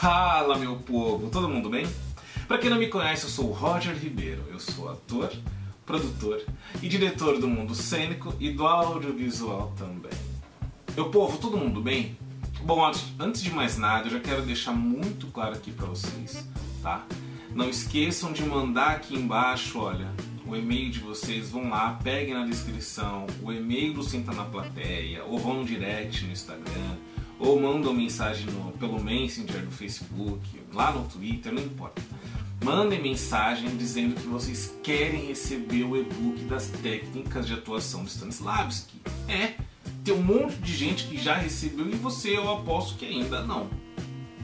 Fala, meu povo, todo mundo bem? Para quem não me conhece, eu sou o Roger Ribeiro. Eu sou ator, produtor e diretor do mundo cênico e do audiovisual também. Meu povo, todo mundo bem? Bom, antes de mais nada, eu já quero deixar muito claro aqui para vocês, tá? Não esqueçam de mandar aqui embaixo, olha, o e-mail de vocês, vão lá, peguem na descrição o e-mail do Senta na Plateia, ou vão no direct no Instagram, ou mandam mensagem no, pelo Messenger do Facebook, lá no Twitter, não importa. Mandem mensagem dizendo que vocês querem receber o e-book das técnicas de atuação do Stanislavski. É, tem um monte de gente que já recebeu e você eu aposto que ainda não.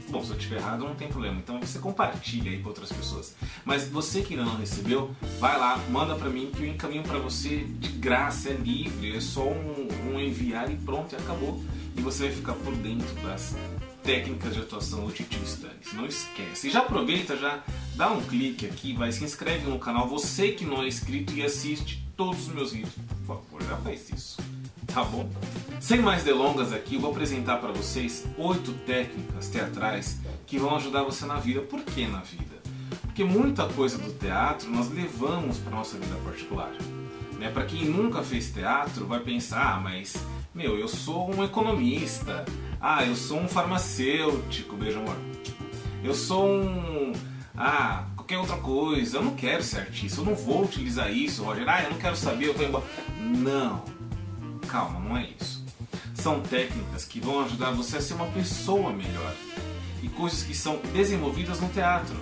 Bom, se eu estiver errado não tem problema, então você compartilha aí com outras pessoas. Mas você que ainda não recebeu, vai lá, manda para mim que eu encaminho para você de graça, é livre, é só um, um enviar e pronto, e acabou. E você vai ficar por dentro das técnicas de atuação do Titio Stannis. Não esquece. E já aproveita, já dá um clique aqui, vai se inscreve no canal, você que não é inscrito e assiste todos os meus vídeos. Por favor, já faz isso tá bom? Sem mais delongas aqui, eu vou apresentar para vocês oito técnicas teatrais que vão ajudar você na vida. Por que na vida? Porque muita coisa do teatro nós levamos para nossa vida particular. Né? Para quem nunca fez teatro, vai pensar, ah, mas meu, eu sou um economista, ah, eu sou um farmacêutico, beijo amor. Eu sou um. Ah, qualquer outra coisa, eu não quero ser artista, eu não vou utilizar isso, Roger. Ah, eu não quero saber, eu tô embora. Não Calma, não é isso. São técnicas que vão ajudar você a ser uma pessoa melhor e coisas que são desenvolvidas no teatro.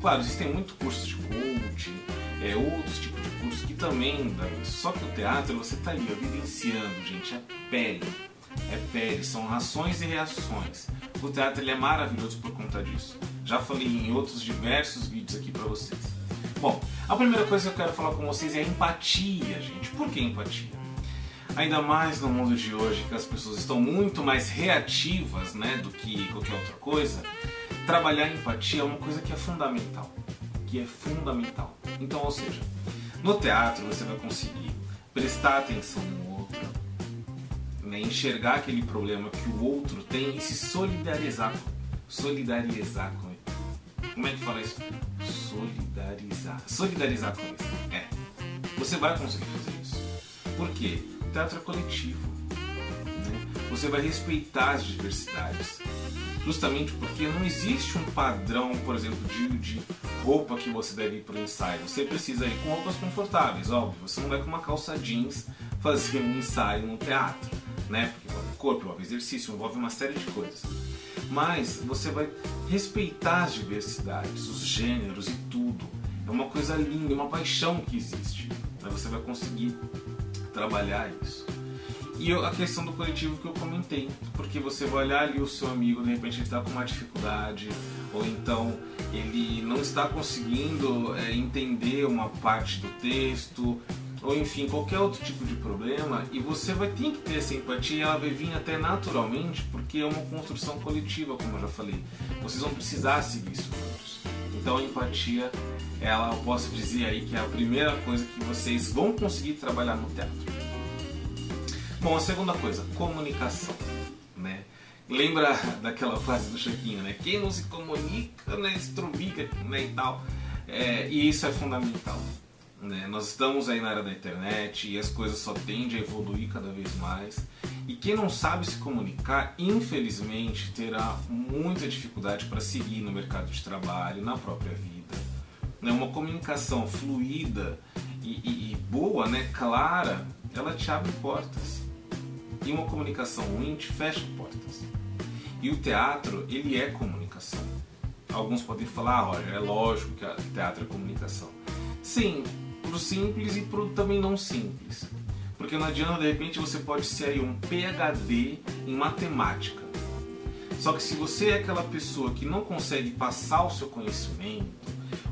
Claro, existem muitos cursos de coaching, é, outros tipos de cursos que também. Só que o teatro você está ali, ó, vivenciando, gente, é pele. É pele, são ações e reações. O teatro ele é maravilhoso por conta disso. Já falei em outros diversos vídeos aqui para vocês. Bom, a primeira coisa que eu quero falar com vocês é a empatia, gente. Por que empatia? Ainda mais no mundo de hoje, que as pessoas estão muito mais reativas né, do que qualquer outra coisa, trabalhar empatia é uma coisa que é fundamental. Que é fundamental. Então, ou seja, no teatro você vai conseguir prestar atenção no outro, né, enxergar aquele problema que o outro tem e se solidarizar, solidarizar com ele. Como é que fala isso? Solidarizar. Solidarizar com isso. É. Você vai conseguir fazer isso. Por quê? teatro é coletivo. Né? Você vai respeitar as diversidades. Justamente porque não existe um padrão, por exemplo, de, de roupa que você deve ir para o ensaio. Você precisa ir com roupas confortáveis, óbvio. Você não vai com uma calça jeans fazer um ensaio no teatro, né? Porque envolve corpo, envolve exercício, envolve uma série de coisas. Mas você vai respeitar as diversidades, os gêneros e tudo. É uma coisa linda, é uma paixão que existe. Você vai conseguir trabalhar isso. E a questão do coletivo que eu comentei, porque você vai olhar ali o seu amigo, de repente ele está com uma dificuldade, ou então ele não está conseguindo é, entender uma parte do texto, ou enfim, qualquer outro tipo de problema, e você vai ter que ter essa empatia, ela vai vir até naturalmente, porque é uma construção coletiva, como eu já falei. Vocês vão precisar seguir isso juntos. Então a empatia, ela eu posso dizer aí que é a primeira coisa que vocês vão conseguir trabalhar no teatro. Bom, a segunda coisa, comunicação, né? Lembra daquela frase do Chiquinho, né? Quem não se comunica, né, estrubica, né, e tal. É, e isso é fundamental. Né? Nós estamos aí na era da internet e as coisas só tendem a evoluir cada vez mais. E quem não sabe se comunicar, infelizmente, terá muita dificuldade para seguir no mercado de trabalho, na própria vida. Né? Uma comunicação fluida e, e, e boa, né? clara, ela te abre portas. E uma comunicação ruim te fecha portas. E o teatro, ele é comunicação. Alguns podem falar, ah, Roger, é lógico que o teatro é comunicação. Sim, pro simples e pro também não simples. Porque não adianta, de repente, você pode ser aí um PhD em matemática. Só que se você é aquela pessoa que não consegue passar o seu conhecimento,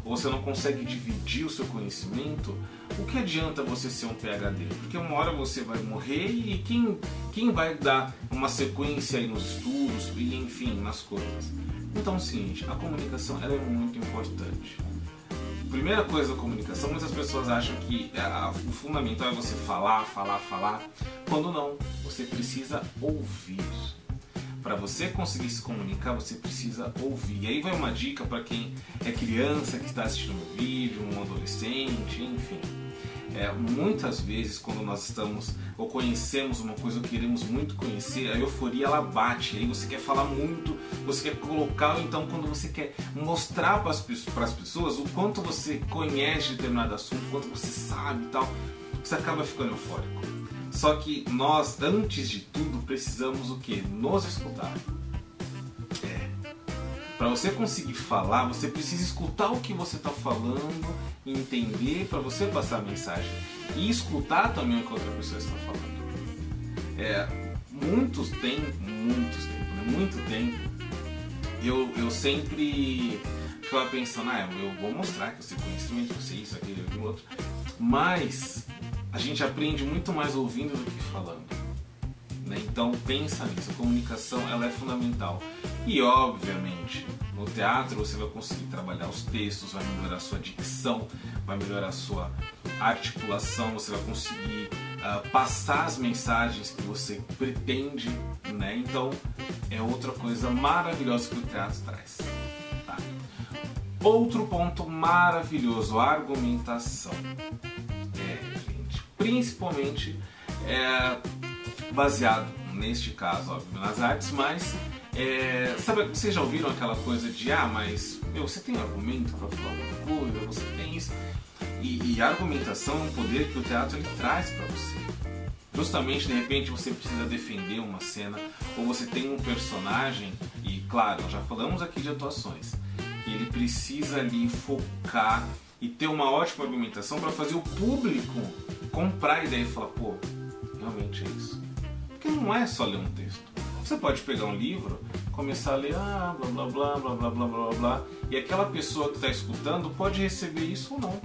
ou você não consegue dividir o seu conhecimento, o que adianta você ser um PhD? Porque uma hora você vai morrer e quem, quem vai dar uma sequência aí nos estudos e enfim, nas coisas? Então seguinte, a comunicação ela é muito importante primeira coisa da comunicação, muitas pessoas acham que é, o fundamental é você falar, falar, falar, quando não, você precisa ouvir. Para você conseguir se comunicar, você precisa ouvir. E aí vai uma dica para quem é criança que está assistindo o vídeo, um adolescente, enfim. É, muitas vezes quando nós estamos ou conhecemos uma coisa ou queremos muito conhecer, a euforia ela bate, aí você quer falar muito, você quer colocar, então quando você quer mostrar para as pessoas o quanto você conhece determinado assunto, o quanto você sabe e tal, você acaba ficando eufórico. Só que nós, antes de tudo, precisamos o que? Nos escutar. É. Para você conseguir falar, você precisa escutar o que você está falando, entender para você passar a mensagem e escutar também o que outra pessoa está falando. É, muitos têm, muitos tempos, né? muito tempo, eu, eu sempre ficava pensando, ah, eu vou mostrar que eu sei conhecimento, que eu sei isso, aquilo, aquilo outro. Mas a gente aprende muito mais ouvindo do que falando. Né? Então pensa nisso, a comunicação ela é fundamental. E obviamente, no teatro você vai conseguir trabalhar os textos, vai melhorar a sua dicção, vai melhorar a sua articulação, você vai conseguir uh, passar as mensagens que você pretende, né? Então é outra coisa maravilhosa que o teatro traz. Tá? Outro ponto maravilhoso, a argumentação principalmente é, baseado, neste caso, óbvio, nas artes, mas é, sabe, vocês já ouviram aquela coisa de ah, mas meu, você tem argumento para falar alguma coisa, você tem isso. E, e, a argumentação é um poder que o teatro ele traz para você. Justamente, de repente, você precisa defender uma cena, ou você tem um personagem, e claro, já falamos aqui de atuações, que ele precisa ali focar e ter uma ótima argumentação para fazer o público comprar a ideia e falar, pô, realmente é isso. Porque não é só ler um texto. Você pode pegar um livro, começar a ler, ah, blá blá blá blá blá blá blá blá, e aquela pessoa que está escutando pode receber isso ou não.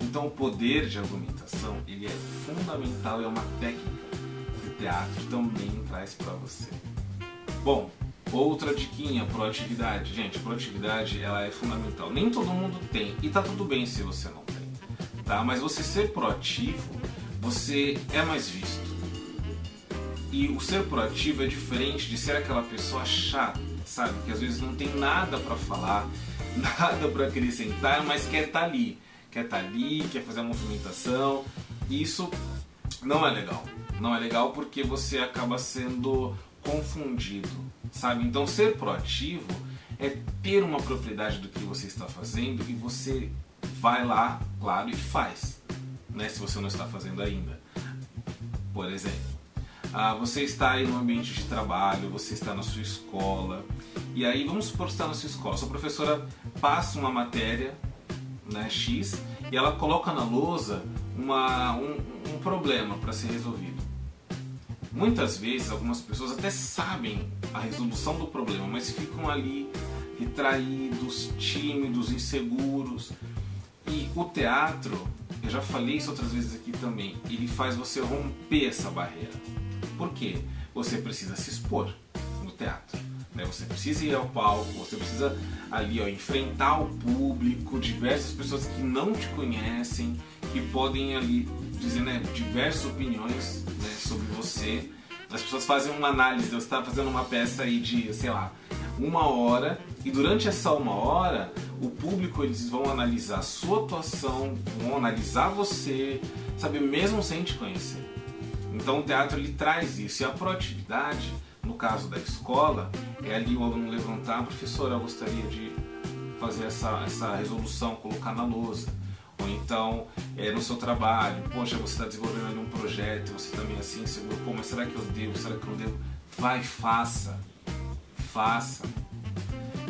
Então o poder de argumentação ele é fundamental, é uma técnica que o teatro também traz para você. Bom, outra diquinha, proatividade. Gente, proatividade ela é fundamental. Nem todo mundo tem e tá tudo bem se você não tá? Mas você ser proativo, você é mais visto. E o ser proativo é diferente de ser aquela pessoa chata, sabe? Que às vezes não tem nada para falar, nada para acrescentar, mas quer estar tá ali. Quer estar tá ali, quer fazer a movimentação. Isso não é legal. Não é legal porque você acaba sendo confundido, sabe? Então ser proativo é ter uma propriedade do que você está fazendo e você vai lá, claro, e faz, né? Se você não está fazendo ainda. Por exemplo, ah, você está aí no ambiente de trabalho, você está na sua escola, e aí vamos supor que está na sua escola, sua professora passa uma matéria, né, X, e ela coloca na lousa uma, um, um problema para ser resolvido. Muitas vezes algumas pessoas até sabem a resolução do problema, mas ficam ali retraídos, tímidos, inseguros, e o teatro, eu já falei isso outras vezes aqui também, ele faz você romper essa barreira. Por quê? Você precisa se expor no teatro. Né? Você precisa ir ao palco, você precisa ali ó, enfrentar o público, diversas pessoas que não te conhecem, que podem ali dizer né, diversas opiniões né, sobre você. As pessoas fazem uma análise, você está fazendo uma peça aí de, sei lá, uma hora e durante essa uma hora o público eles vão analisar a sua atuação, vão analisar você, sabe, mesmo sem te conhecer. Então o teatro ele traz isso e a proatividade, no caso da escola, é ali o aluno levantar, professor, eu gostaria de fazer essa, essa resolução, colocar na lousa. Ou então, é, no seu trabalho, poxa, você está desenvolvendo ali um projeto, você também assim, seguro, pô, mas será que eu devo, será que eu devo? Vai, faça, faça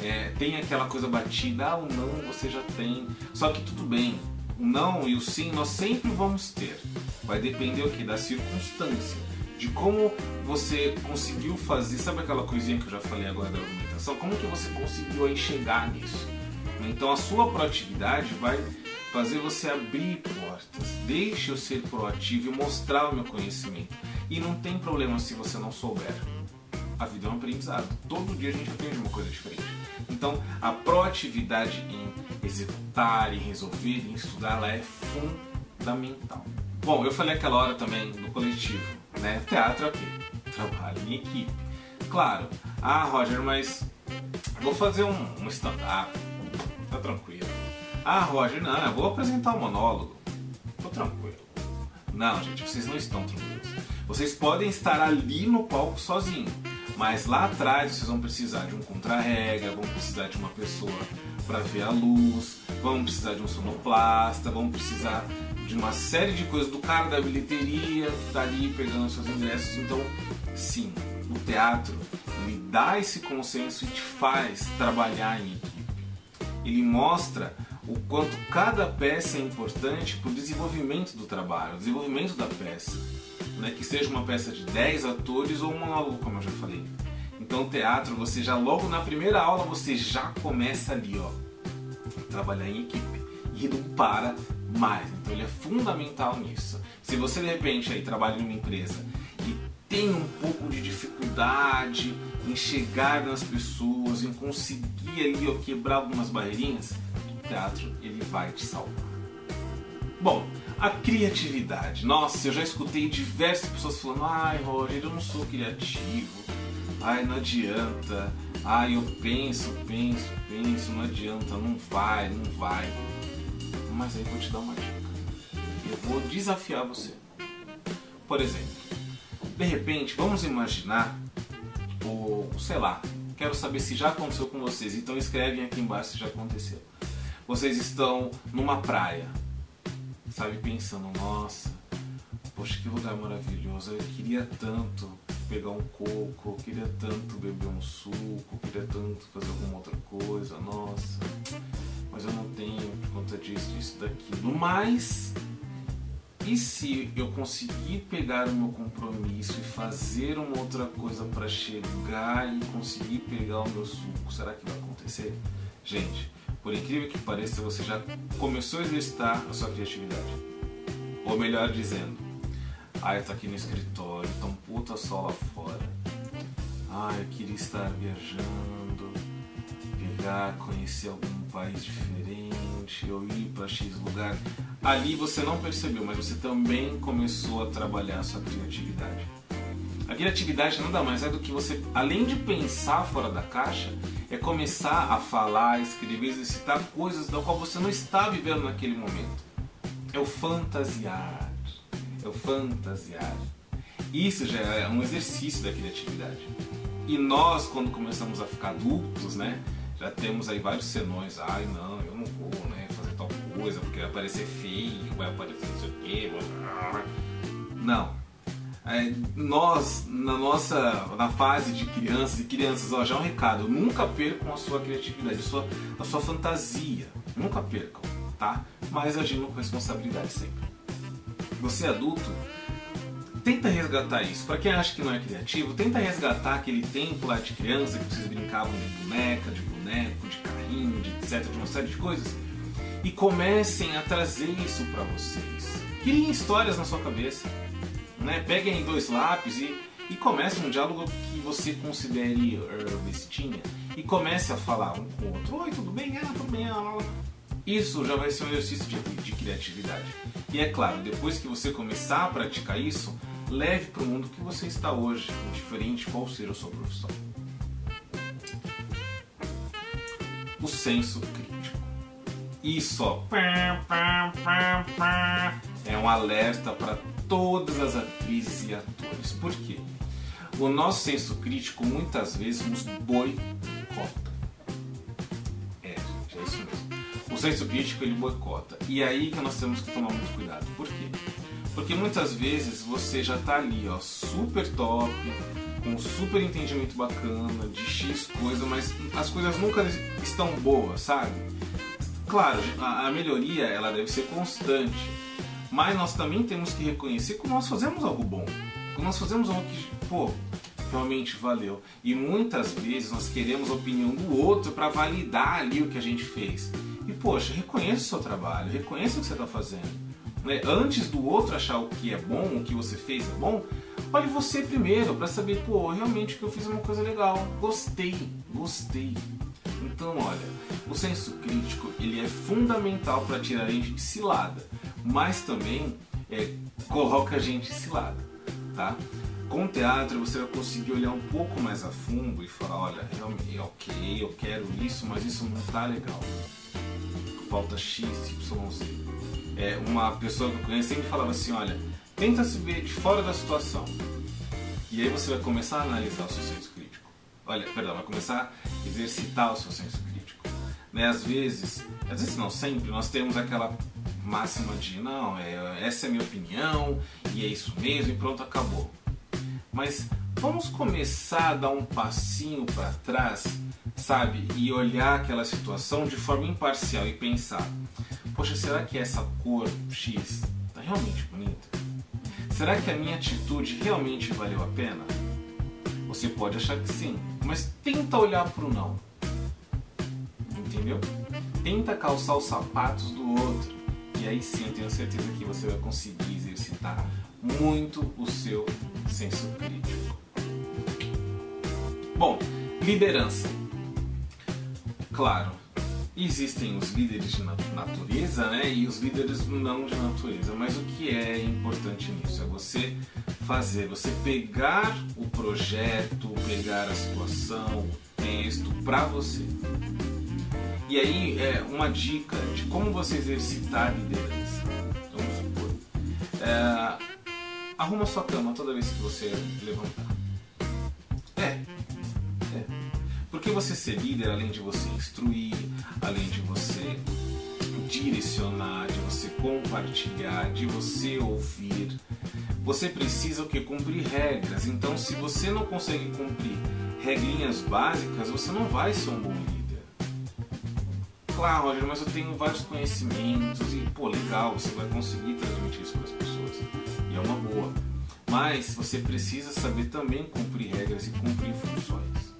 é, tem aquela coisa batida, ah, o não você já tem. Só que tudo bem, o não e o sim nós sempre vamos ter. Vai depender o que? Da circunstância. De como você conseguiu fazer, sabe aquela coisinha que eu já falei agora da argumentação? Como que você conseguiu enxergar nisso? Então a sua proatividade vai fazer você abrir portas. Deixe eu ser proativo e mostrar o meu conhecimento. E não tem problema se você não souber a vida é um aprendizado. Todo dia a gente aprende uma coisa diferente. Então, a proatividade em executar, em resolver, em estudar, ela é fundamental. Bom, eu falei aquela hora também no coletivo, né? Teatro é o quê? Trabalho em equipe. claro, ah, Roger, mas vou fazer um, um stand-up. Tá tranquilo. Ah, Roger, não, eu vou apresentar um monólogo. Tô tranquilo. Não, gente, vocês não estão tranquilos. Vocês podem estar ali no palco sozinho, mas lá atrás vocês vão precisar de um contra-regra, vão precisar de uma pessoa para ver a luz, vão precisar de um sonoplasta, vão precisar de uma série de coisas do cara da bilheteria, que tá ali pegando seus ingressos. Então, sim, o teatro ele dá esse consenso e te faz trabalhar em equipe. Ele mostra o quanto cada peça é importante para o desenvolvimento do trabalho, o desenvolvimento da peça. Né? Que seja uma peça de 10 atores ou um monólogo, como eu já falei. Então, teatro, você já logo na primeira aula, você já começa ali, ó, trabalhar em equipe. E não para mais. Então, ele é fundamental nisso. Se você, de repente, aí trabalha em uma empresa e tem um pouco de dificuldade em chegar nas pessoas, em conseguir ali, ó, quebrar algumas barreirinhas, o teatro, ele vai te salvar. Bom, a criatividade. Nossa, eu já escutei diversas pessoas falando: ai, Roger, eu não sou criativo. Ai, não adianta. Ai, eu penso, penso, penso, não adianta, não vai, não vai. Mas aí eu vou te dar uma dica. Eu vou desafiar você. Por exemplo, de repente, vamos imaginar, ou sei lá, quero saber se já aconteceu com vocês, então escrevem aqui embaixo se já aconteceu. Vocês estão numa praia, sabe, pensando, nossa, poxa, que lugar maravilhoso, eu queria tanto pegar um coco, eu queria tanto beber um suco, eu queria tanto fazer alguma outra coisa, nossa, mas eu não tenho por conta disso, disso, daquilo. Mas, e se eu conseguir pegar o meu compromisso e fazer uma outra coisa para chegar e conseguir pegar o meu suco, será que vai acontecer? Gente, por incrível que pareça, você já começou a exercitar a sua criatividade. Ou melhor dizendo, ah, eu tô aqui no escritório, tá um puta sol lá fora. Ah, eu queria estar viajando, pegar, conhecer algum país diferente, ou ir para X lugar. Ali você não percebeu, mas você também começou a trabalhar a sua criatividade. A criatividade nada mais é do que você, além de pensar fora da caixa, é começar a falar, escrever, exercitar coisas da qual você não está vivendo naquele momento. É o fantasiar é o fantasiar. Isso já é um exercício da criatividade. E nós, quando começamos a ficar adultos, né, já temos aí vários senões. Ai, não, eu não vou né, fazer tal coisa porque vai parecer feio, vai aparecer não sei o quê. Não. É, nós, na nossa na fase de crianças e crianças, ó, já é um recado: nunca percam a sua criatividade, a sua, a sua fantasia. Nunca percam, tá? Mas agindo com responsabilidade sempre você adulto, tenta resgatar isso. Para quem acha que não é criativo, tenta resgatar aquele tempo lá de criança que vocês brincavam de boneca, de boneco, de carrinho, de etc, de uma série de coisas, e comecem a trazer isso para vocês. Criem histórias na sua cabeça, né? Peguem dois lápis e, e comecem um diálogo que você considere uh, bestinha e comece a falar um com o outro. Oi, tudo bem? Ah, tudo bem. Ah, isso já vai ser um exercício de, de criatividade. E é claro, depois que você começar a praticar isso, leve para o mundo que você está hoje, indiferente qual seja a sua profissão. O senso crítico. Isso ó, é um alerta para todas as atrizes e atores. Por quê? O nosso senso crítico muitas vezes nos boicota senso crítico ele boicota. E é aí que nós temos que tomar muito cuidado. Por quê? Porque muitas vezes você já está ali, ó, super top, com super entendimento bacana de X coisa, mas as coisas nunca estão boas, sabe? Claro, a melhoria ela deve ser constante, mas nós também temos que reconhecer que nós fazemos algo bom, que nós fazemos algo que, pô, realmente valeu. E muitas vezes nós queremos a opinião do outro para validar ali o que a gente fez. E poxa, reconheça o seu trabalho, reconheça o que você está fazendo. Né? Antes do outro achar o que é bom, o que você fez é bom, olhe você primeiro para saber, pô, realmente que eu fiz uma coisa legal, gostei, gostei. Então, olha, o senso crítico ele é fundamental para tirar a gente de cilada, mas também é, coloca a gente em cilada, tá? Com teatro você vai conseguir olhar um pouco mais a fundo e falar, olha, realmente, ok, eu quero isso, mas isso não tá legal. Falta X, Y, Z. É, uma pessoa que eu conheço sempre falava assim, olha, tenta se ver de fora da situação. E aí você vai começar a analisar o seu senso crítico. Olha, perdão, vai começar a exercitar o seu senso crítico. Né? Às vezes, às vezes não sempre, nós temos aquela máxima de não, é, essa é minha opinião e é isso mesmo e pronto, acabou. Mas vamos começar a dar um passinho para trás, sabe? E olhar aquela situação de forma imparcial e pensar: poxa, será que essa cor X está realmente bonita? Será que a minha atitude realmente valeu a pena? Você pode achar que sim, mas tenta olhar para o não. Entendeu? Tenta calçar os sapatos do outro. E aí sim eu tenho certeza que você vai conseguir exercitar muito o seu senso crítico. Bom, liderança. Claro, existem os líderes de natureza né, e os líderes não de natureza, mas o que é importante nisso é você fazer, você pegar o projeto, pegar a situação, o texto para você. E aí é uma dica de como você exercitar a liderança. Vamos supor. É, Arruma sua cama toda vez que você levantar. É. É. Porque você ser líder, além de você instruir, além de você direcionar, de você compartilhar, de você ouvir, você precisa o que? Cumprir regras. Então, se você não consegue cumprir regrinhas básicas, você não vai ser um bom líder. Claro, Roger, mas eu tenho vários conhecimentos e, pô, legal, você vai conseguir transmitir isso para as pessoas e é uma boa. Mas você precisa saber também cumprir regras e cumprir funções.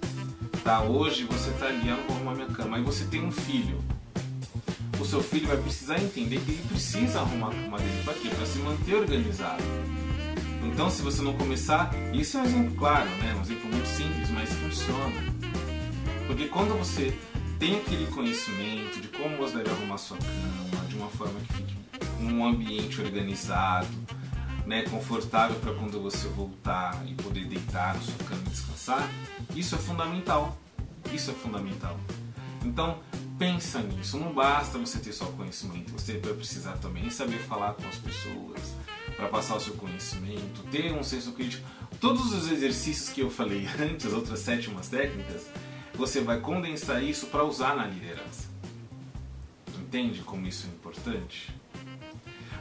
Tá? Hoje você está ali, eu vou arrumar minha cama, aí você tem um filho. O seu filho vai precisar entender que ele precisa arrumar a cama dele para quê? Para se manter organizado. Então, se você não começar, isso é um exemplo claro, né? um exemplo muito simples, mas funciona. Porque quando você tem aquele conhecimento de como você deve arrumar sua cama, de uma forma que fique um ambiente organizado, né, confortável para quando você voltar e poder deitar na sua cama e descansar, isso é fundamental. Isso é fundamental. Então, pensa nisso. Não basta você ter só conhecimento, você vai precisar também saber falar com as pessoas para passar o seu conhecimento, ter um senso crítico. Todos os exercícios que eu falei antes, as outras sétimas técnicas, você vai condensar isso para usar na liderança. Entende como isso é importante?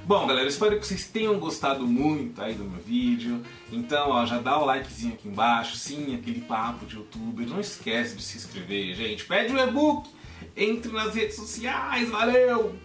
Bom, galera, espero que vocês tenham gostado muito aí do meu vídeo. Então, ó, já dá o likezinho aqui embaixo, sim, aquele papo de youtuber. Não esquece de se inscrever, gente. Pede o e-book, entre nas redes sociais, valeu!